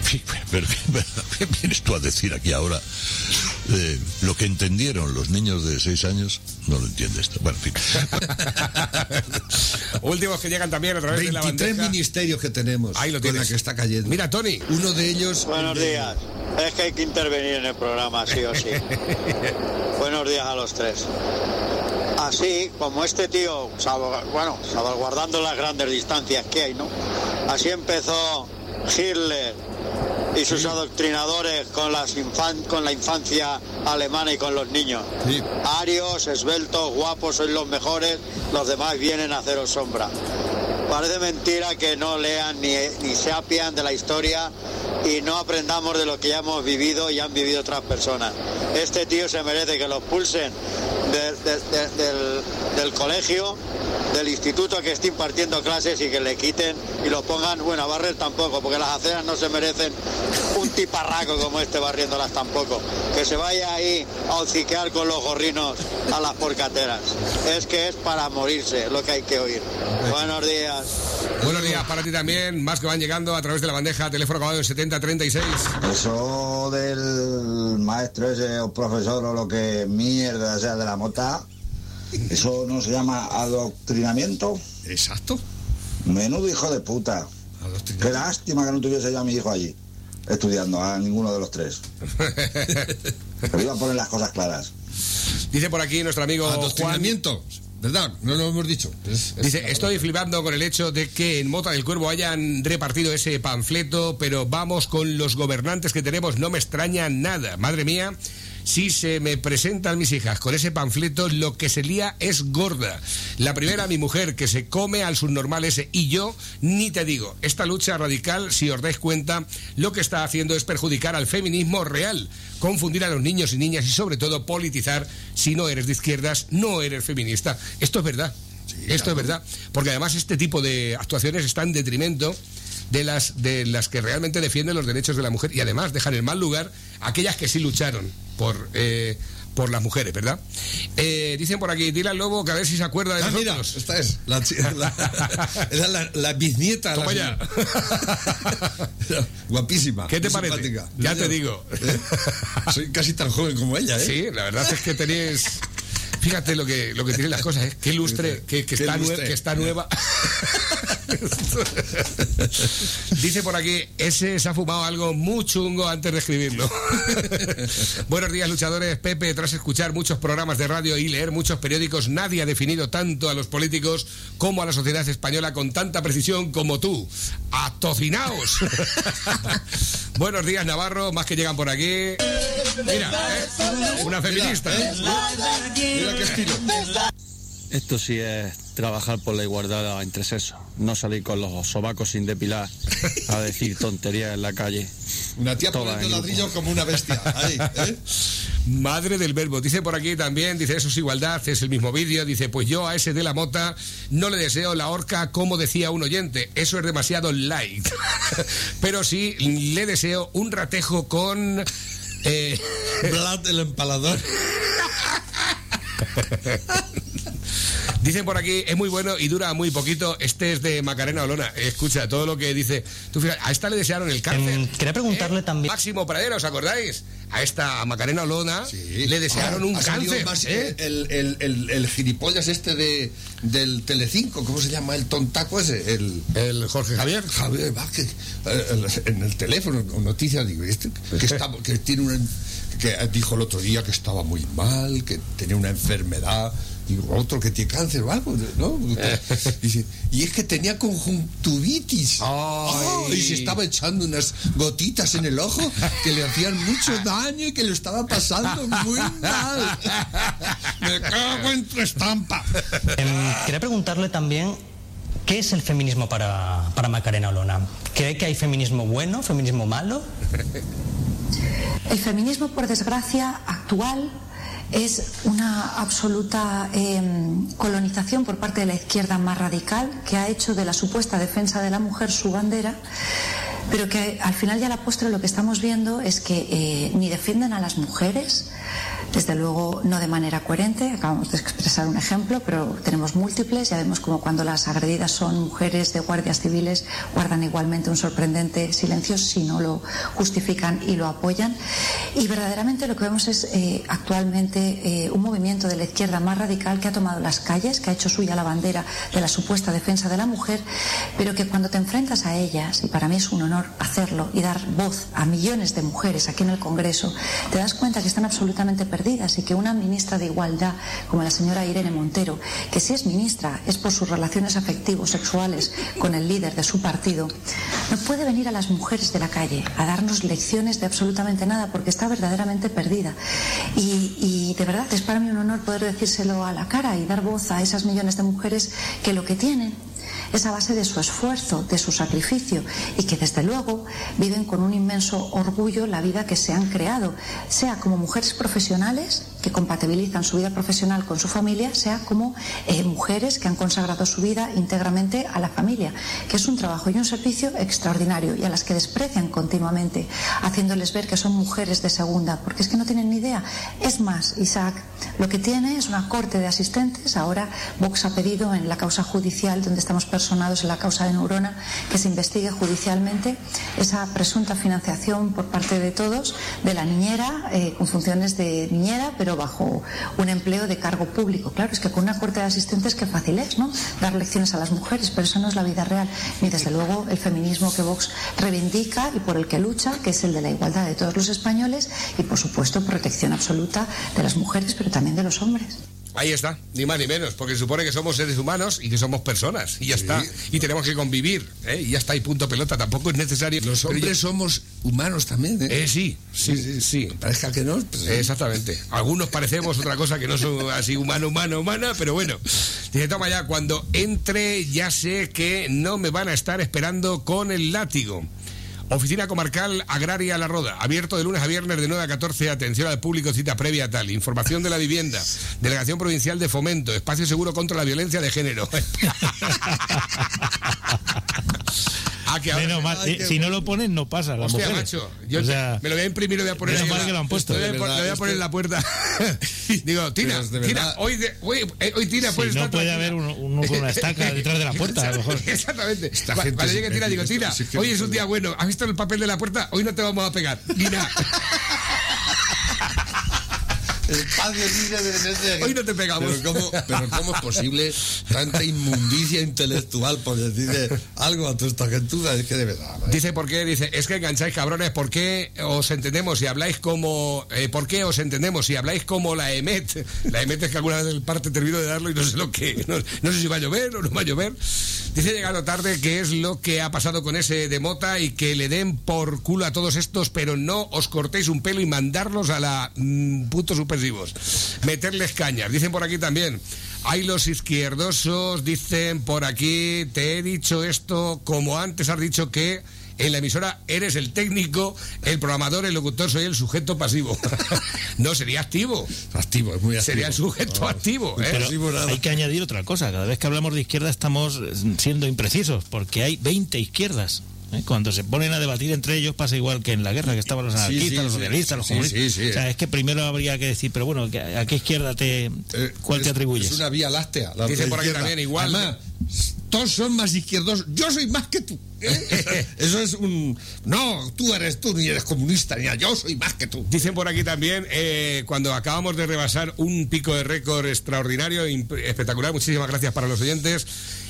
Pero ¿qué vienes tú a decir aquí ahora? Eh, lo que entendieron los niños de 6 años, no lo entiende esto. Bueno, en fin. Últimos que llegan también a través de la 23 bandeja. ministerios que tenemos Ahí lo con la tienes. que está cayendo. Mira, Tony. Uno de ellos... Buenos el de- días. Es que hay que intervenir en el programa, sí o sí. Buenos días a los tres. Así como este tío, bueno, salvaguardando las grandes distancias que hay, ¿no? Así empezó Hitler y sus adoctrinadores con, las infan- con la infancia alemana y con los niños. Arios, esbeltos, guapos, sois los mejores, los demás vienen a haceros sombra. Parece mentira que no lean ni, ni se apian de la historia y no aprendamos de lo que ya hemos vivido y han vivido otras personas. Este tío se merece que lo expulsen de- de- de- del, del colegio, del instituto que esté impartiendo clases y que le quiten y lo pongan, bueno, a barrer tampoco, porque las aceras no se merecen un tiparraco como este barriéndolas tampoco. Que se vaya ahí a hociquear con los gorrinos a las porcateras. Es que es para morirse lo que hay que oír. Buenos días. Buenos días para ti también, más que van llegando a través de la bandeja, teléfono acabado en 7036. Eso del maestro ese o profesor o lo que mierda sea de la mota, eso no se llama adoctrinamiento. Exacto. Menudo hijo de puta. Qué lástima que no tuviese yo a mi hijo allí, estudiando, a ninguno de los tres. Pero iba a poner las cosas claras. Dice por aquí nuestro amigo Juan. ¿Verdad? No lo hemos dicho. Es- es- Dice, estoy flipando con el hecho de que en Mota del Cuervo hayan repartido ese panfleto, pero vamos con los gobernantes que tenemos, no me extraña nada. Madre mía, si se me presentan mis hijas con ese panfleto, lo que se lía es gorda. La primera, mi mujer, que se come al subnormal ese, y yo, ni te digo, esta lucha radical, si os dais cuenta, lo que está haciendo es perjudicar al feminismo real, confundir a los niños y niñas y sobre todo politizar, si no eres de izquierdas, no eres feminista. Esto es verdad. Esto es verdad, porque además este tipo de actuaciones está en detrimento de las de las que realmente defienden los derechos de la mujer y además dejan en mal lugar a aquellas que sí lucharon por eh, por las mujeres, ¿verdad? Eh, dicen por aquí, dile al lobo que a ver si se acuerda de Ah, mira, nosotros. esta es. La, la- era la, la bisnieta. Toma la ya. Era Guapísima. ¿Qué te parece? simpática. Ya Yo- te digo. ¿eh? Soy casi tan joven como ella, ¿eh? Sí, la verdad es que tenéis. Fíjate lo que, lo que tienen las cosas, ¿eh? Qué lustre, que, está, que está nueva. Dice por aquí, ese se ha fumado algo muy chungo antes de escribirlo. Buenos días, luchadores. Pepe, tras escuchar muchos programas de radio y leer muchos periódicos, nadie ha definido tanto a los políticos como a la sociedad española con tanta precisión como tú. ¡Atocinaos! Buenos días, Navarro, más que llegan por aquí. Mira, ¿eh? una feminista. ¿eh? Mira qué estilo. Esto sí es trabajar por la igualdad entre sexos, no salir con los sobacos sin depilar a decir tonterías en la calle. Una tía Toda poniendo en grupo. ladrillo como una bestia. Ahí, ¿eh? Madre del verbo. Dice por aquí también, dice, eso es igualdad, es el mismo vídeo. Dice, pues yo a ese de la mota no le deseo la horca como decía un oyente. Eso es demasiado light. Pero sí le deseo un ratejo con... eh, Vlad el empalador. Dicen por aquí, es muy bueno y dura muy poquito. Este es de Macarena Olona. Escucha, todo lo que dice. Tú fíjate, a esta le desearon el cáncer. Em, quería preguntarle también- Máximo Pradera, ¿os acordáis? A esta a Macarena Olona le desearon Ah, un cáncer. más, ¿eh? el, el, el, el gilipollas este de, del Telecinco, ¿cómo se llama? El tontaco ese. El, el Jorge Javier. Javier Vázquez. Eh, En el teléfono, o noticias, digo, este, que, está, que tiene una. que dijo el otro día que estaba muy mal, que tenía una enfermedad. Digo, otro que tiene cáncer o algo, ¿no? Dice, y es que tenía conjuntivitis. Oh, y se estaba echando unas gotitas en el ojo que le hacían mucho daño y que lo estaba pasando muy mal. Me cago en tu estampa. Em, quería preguntarle también qué es el feminismo para, para Macarena Olona. ¿Cree que hay feminismo bueno, feminismo malo? El feminismo, por desgracia, actual es una absoluta eh, colonización por parte de la izquierda más radical que ha hecho de la supuesta defensa de la mujer su bandera, pero que al final y a la postre lo que estamos viendo es que eh, ni defienden a las mujeres, desde luego no de manera coherente, acabamos de expresar un ejemplo, pero tenemos múltiples, ya vemos como cuando las agredidas son mujeres de guardias civiles guardan igualmente un sorprendente silencio si no lo justifican y lo apoyan. Y verdaderamente lo que vemos es eh, actualmente eh, un movimiento de la izquierda más radical que ha tomado las calles, que ha hecho suya la bandera de la supuesta defensa de la mujer, pero que cuando te enfrentas a ellas, y para mí es un honor hacerlo y dar voz a millones de mujeres aquí en el Congreso, te das cuenta que están absolutamente perdidas y que una ministra de Igualdad como la señora Irene Montero, que si es ministra es por sus relaciones afectivos sexuales con el líder de su partido, no puede venir a las mujeres de la calle a darnos lecciones de absolutamente nada porque está verdaderamente perdida. Y, y de verdad es para mí un honor poder decírselo a la cara y dar voz a esas millones de mujeres que lo que tienen es a base de su esfuerzo, de su sacrificio y que desde luego viven con un inmenso orgullo la vida que se han creado, sea como mujeres profesionales que compatibilizan su vida profesional con su familia, sea como eh, mujeres que han consagrado su vida íntegramente a la familia, que es un trabajo y un servicio extraordinario y a las que desprecian continuamente, haciéndoles ver que son mujeres de segunda, porque es que no tienen ni idea. Es más, Isaac, lo que tiene es una corte de asistentes. Ahora Vox ha pedido en la causa judicial, donde estamos personados en la causa de Neurona, que se investigue judicialmente esa presunta financiación por parte de todos de la niñera, eh, con funciones de niñera, pero bajo un empleo de cargo público. Claro, es que con una corte de asistentes qué fácil es, ¿no? Dar lecciones a las mujeres, pero eso no es la vida real, ni desde luego el feminismo que Vox reivindica y por el que lucha, que es el de la igualdad de todos los españoles y, por supuesto, protección absoluta de las mujeres, pero también de los hombres. Ahí está, ni más ni menos, porque se supone que somos seres humanos y que somos personas, y ya está. Y tenemos que convivir, ¿eh? y ya está, y punto pelota. Tampoco es necesario. Los hombres somos humanos también, ¿eh? Eh, sí, sí, sí. sí. Parezca que no. pues, Exactamente. Algunos parecemos otra cosa que no son así humano, humano, humana, pero bueno. Dice, toma ya, cuando entre ya sé que no me van a estar esperando con el látigo. Oficina Comarcal Agraria La Roda, abierto de lunes a viernes de 9 a 14, atención al público, cita previa tal, información de la vivienda, Delegación Provincial de Fomento, Espacio Seguro contra la Violencia de Género. Ah, que ahora- Menos mal, Ay, eh, qué si no lo ponen, no pasa. Las Hostia, mujeres. macho, yo O sea, me lo voy a imprimir y lo voy a poner menos mal en que lo han puesto. Lo voy lo voy a verdad, poner en la puerta. Digo, Tina, de Tina, verdad- hoy, de- hoy, eh, hoy Tina Si puede no estar puede haber uno, uno con una estaca detrás de la puerta, a lo mejor. Exactamente. Esta gente Cuando es llegue Tina, digo, Tina, que hoy no es un día bueno. ¿Has visto el papel de la puerta? Hoy no te vamos a pegar. Tina, Espacio libre de hoy no te pegamos. Pero ¿cómo, pero ¿cómo es posible tanta inmundicia intelectual por decirle algo a toda esta gentuza? Es que de verdad. Dice, ¿por qué? Dice, es que engancháis cabrones, ¿por qué os entendemos si habláis como... eh, ¿Por qué os entendemos si habláis como la EMET? La EMET es que alguna vez el parte termino de darlo y no sé lo que... No, no sé si va a llover o no va a llover. Dice, llegado tarde, que es lo que ha pasado con ese de Mota y que le den por culo a todos estos, pero no os cortéis un pelo y mandarlos a la... mm, putos Meterles cañas. Dicen por aquí también... Hay los izquierdosos, dicen por aquí, te he dicho esto como antes has dicho que en la emisora eres el técnico, el programador, el locutor, soy el sujeto pasivo. no, sería activo. Activo, es muy activo. Sería el sujeto No, activo. ¿eh? Pero pasivo nada. hay que añadir otra cosa. Cada vez que hablamos de izquierda estamos siendo imprecisos, porque hay 20 izquierdas. ¿Eh? Cuando se ponen a debatir entre ellos pasa igual que en la guerra, que estaban los anarquistas, sí, los sí. socialistas, los comunistas. sí, sí. O sea, es que primero habría que decir, pero bueno, ¿que- ¿a qué izquierda te, Eh, cuál te es- atribuyes? Es una vía láctea. la Dice por aquí también, igual- Además, todos son más izquierdos. Yo soy más que tú. ¿eh? Eso es un. No, tú eres tú, ni eres comunista, ni yo soy más que tú. Dicen por aquí también, eh, cuando acabamos de rebasar un pico de récord extraordinario, espectacular, muchísimas gracias para los oyentes.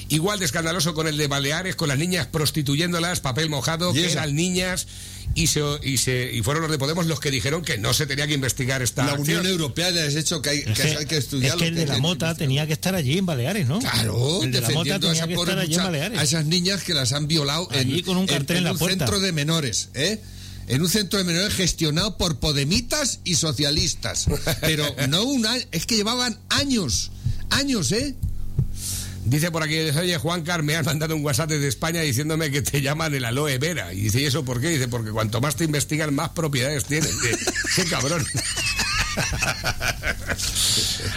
Igual de escandaloso con el de Baleares, con las niñas prostituyéndolas, papel mojado, que eran niñas, y se, y se y fueron los de Podemos los que dijeron que no se tenía que investigar esta La acción. Unión Europea le ha hecho que hay que, Es que, hay que es estudiarlo. que el de la mota tenía que estar allí en Baleares, ¿no? Claro, el de la mota defendiendo a, tenía esa que estar allí en Baleares. a esas niñas que las han violado en, con un cartel en la un centro de menores, ¿eh? En un centro de menores gestionado por podemitas y socialistas. Pero no una, es que llevaban años, años, ¿eh? Dice por aquí, oye Juan me han mandado un WhatsApp desde España diciéndome que te llaman el aloe vera. Y dice, ¿y eso por qué? Dice, porque cuanto más te investigan, más propiedades tienes. ¡Qué cabrón!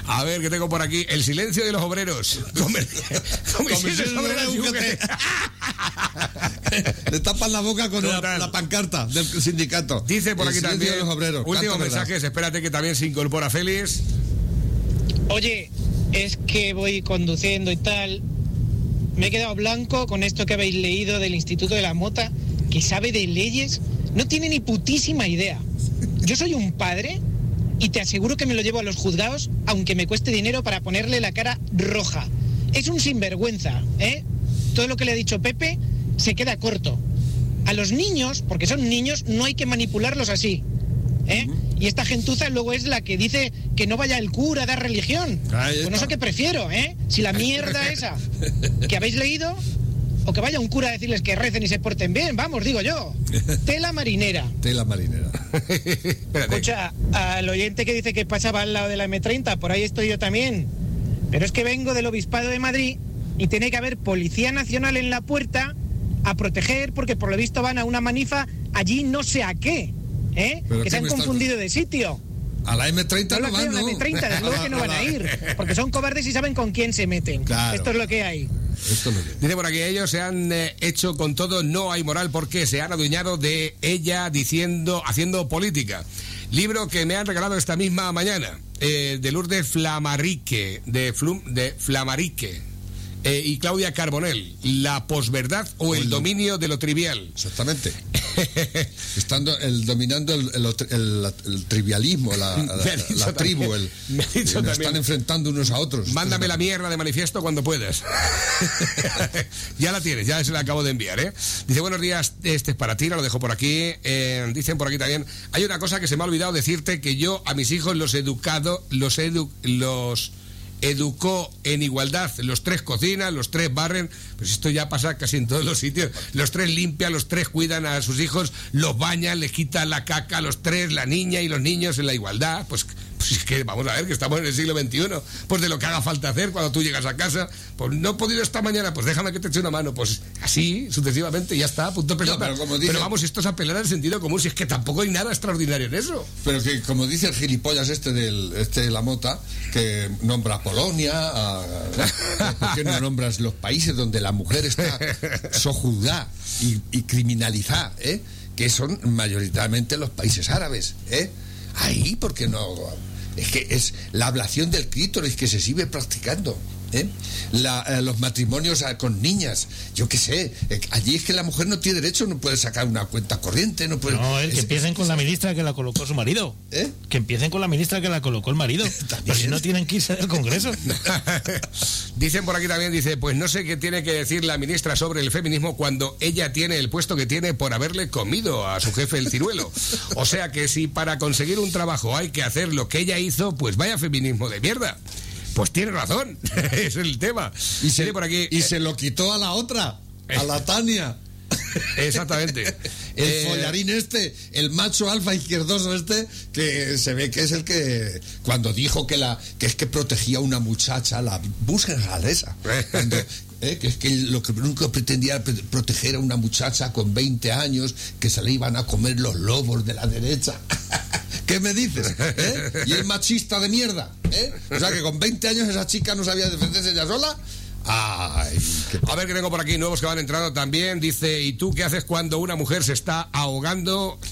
A ver, que tengo por aquí. El silencio de los obreros. Comer- Comisiones obreras y. Le tapan la boca con la, pancarta del sindicato. Dice por El aquí silencio también. de los obreros. Últimos verdad. mensajes, espérate que también se incorpora Félix. Oye, es que voy conduciendo y tal. Me he quedado blanco con esto que habéis leído del Instituto de la Mota, que sabe de leyes. No tiene ni putísima idea. Yo soy un padre y te aseguro que me lo llevo a los juzgados, aunque me cueste dinero para ponerle la cara roja. Es un sinvergüenza, ¿eh? Todo lo que le ha dicho Pepe se queda corto. a los niños, porque son niños, no hay que manipularlos así. ¿Eh? Y esta gentuza luego es la que dice que no vaya el cura a dar religión. Pues no sé qué prefiero, ¿eh? Si la mierda esa que habéis leído o que vaya un cura a decirles que recen y se porten bien, vamos, digo yo. Tela marinera. Tela marinera. Escucha, al oyente que dice que pasaba al lado de la M30, por ahí estoy yo también. Pero es que vengo del Obispado de Madrid y tiene que haber Policía Nacional en la puerta a proteger porque por lo visto van a una manifa allí no sé a qué. ¿Eh? ¿Pero Que se han confundido de sitio. A la M30 No no, la van, creo, la ¿no? M30, desde luego que no van a ir, porque son cobardes y saben con quién se meten. Claro. Esto es lo que hay. Dice por aquí, ellos se han eh, hecho con todo, no hay moral porque se han adueñado de ella diciendo, haciendo política. Libro que me han regalado esta misma mañana, eh, de Lourdes Flamarique, de, Flum- de Flamarique. Eh, y Claudia Carbonell, la posverdad o el dominio de lo trivial. Exactamente. Estando el, dominando el, el- el- el trivialismo, la, tribu, el, me dicho nos están enfrentando unos a otros. Mándame la mierda de manifiesto cuando puedas. ya la tienes, ya se la acabo de enviar, ¿eh? Dice, buenos días, este es para ti, lo dejo por aquí. Eh, dicen por aquí también, hay una cosa que se me ha olvidado decirte, que yo a mis hijos los he educado, los edu los educó en igualdad. Los tres cocinan, los tres barren, pues esto ya pasa casi en todos los sitios. Los tres limpian, los tres cuidan a sus hijos, los bañan, les quitan la caca los tres, la niña y los niños en la igualdad. Pues, pues es que vamos a ver que estamos en el siglo XXI. Pues de lo que haga falta hacer cuando tú llegas a casa, pues no he podido esta mañana, pues déjame que te eche una mano. Pues así, sucesivamente, ya está, punto pelota. pero como pero dice- vamos, esto es apelar al sentido común, si es que tampoco hay nada extraordinario en eso. Pero que como dice el gilipollas este del este de la mota, que nombra a Polonia, a- ¿por qué no nombras los países donde la mujer está sojuzgada y, y criminalizada, ¿eh? que son mayoritariamente los países árabes, ¿eh? Ahí, porque no? Es que es la ablación del clítoris que se sigue practicando. ¿Eh? La- eh, los matrimonios ah, con niñas, yo qué sé, eh, allí es que la mujer no tiene derecho, no puede sacar una cuenta corriente, no puede... No, el que es- empiecen con la ministra que la colocó su marido. ¿Eh? Que empiecen con la ministra que la colocó el marido. Pero si no tienen que irse del Congreso. Dicen por aquí también, dice, pues no sé qué tiene que decir la ministra sobre el feminismo cuando ella tiene el puesto que tiene por haberle comido a su jefe el ciruelo. O sea que si para conseguir un trabajo hay que hacer lo que ella hizo, pues vaya feminismo de mierda. Pues tiene razón, es el tema. Y se, Dice por aquí, y se lo quitó a la otra, a la Tania. Exactamente. El Eh, follarín este, el macho alfa izquierdoso este, que se ve que es el que cuando dijo que la que es que protegía a una muchacha, la busca galesa. Cuando, eh, que es que lo que nunca pretendía era proteger a una muchacha con 20 años que se le iban a comer los lobos de la derecha. ¿Qué me dices? ¿Eh? Y el machista de mierda. ¿eh? O sea que con 20 años esa chica no sabía defenderse ella sola. Ay, qué A ver que tengo por aquí nuevos que van entrando también. Dice, ¿y tú qué haces cuando una mujer se está ahogando?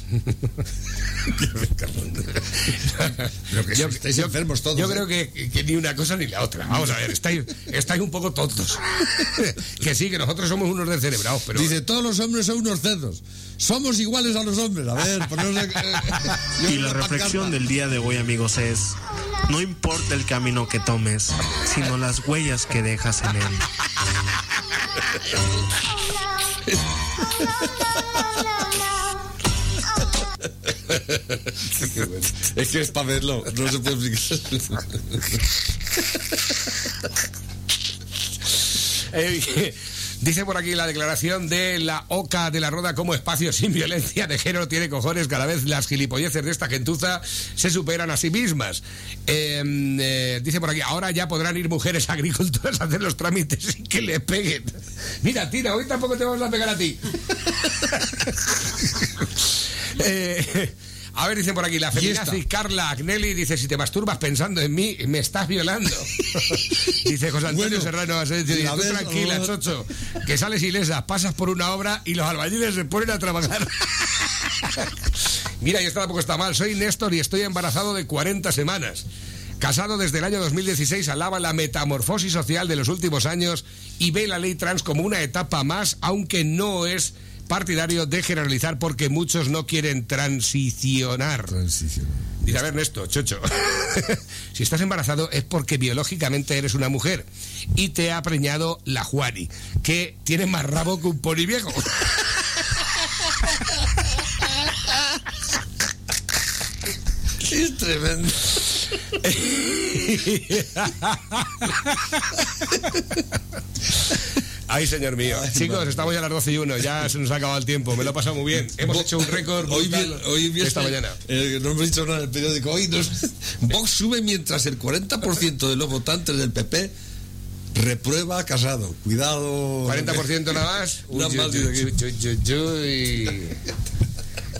Que estáis enfermos todos. Yo ¿eh? creo que, que ni una cosa ni la otra. Vamos a ver, estáis, estáis un poco tontos. que sí, que nosotros somos unos descerebrados, pero... Dice, todos los hombres son unos cerdos. Somos iguales a los hombres. A ver, pues no sé... yo Y la reflexión del día de hoy, amigos, es: no importa el camino que tomes, sino las huellas que dejas en él. Es que es para verlo, no se puede explicar. Eh, Dice por aquí la declaración de la OCA de la Roda como espacio sin violencia de género tiene cojones. Cada vez las gilipolleces de esta gentuza se superan a sí mismas. Eh, eh, dice por aquí, ahora ya podrán ir mujeres agricultoras a hacer los trámites sin que le peguen. Mira, Tina, hoy tampoco te vamos a pegar a ti. Eh, a ver, dicen por aquí, la feminazi Carla Agnelli dice, si te masturbas pensando en mí, me estás violando. dice José Antonio Bueno, Serrano, Asensio, dice, la tranquila, chocho, que sales ilesa, pasas por una obra y los albañiles se ponen a trabajar. Mira, y esto tampoco está mal, soy Néstor y estoy embarazado de 40 semanas. Casado desde el año 2016, alaba la metamorfosis social de los últimos años y ve la ley trans como una etapa más, aunque no es partidario de generalizar porque muchos no quieren transicionar. Transicionar. Dice, a ver, Ernesto, chocho, si estás embarazado es porque biológicamente eres una mujer y te ha preñado la Juani, que tiene más rabo que un pony viejo. es tremendo. Ay, señor mío. Chicos, estamos ya a las 12 y 1. Ya se nos ha acabado el tiempo. Me lo he pasado muy bien. Hemos hecho un récord Hoy, bien, hoy bien esta mañana. eh, no hemos dicho nada en el periódico. Hoy nos, Vox sube mientras el 40% de los votantes del PP reprueba a Casado. Cuidado. 40% nada más. Uy, dice que- uy, uy, uy.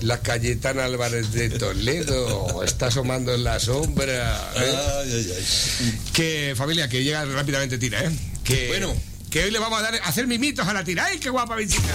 La Cayetana Álvarez de Toledo está asomando en la sombra. ¿eh? Ay, ay, ay. Que familia, que llega rápidamente tira, ¿eh? Que, Bueno. Que hoy le vamos a dar a hacer mimitos a la tira. ¡Ay, qué guapa chica!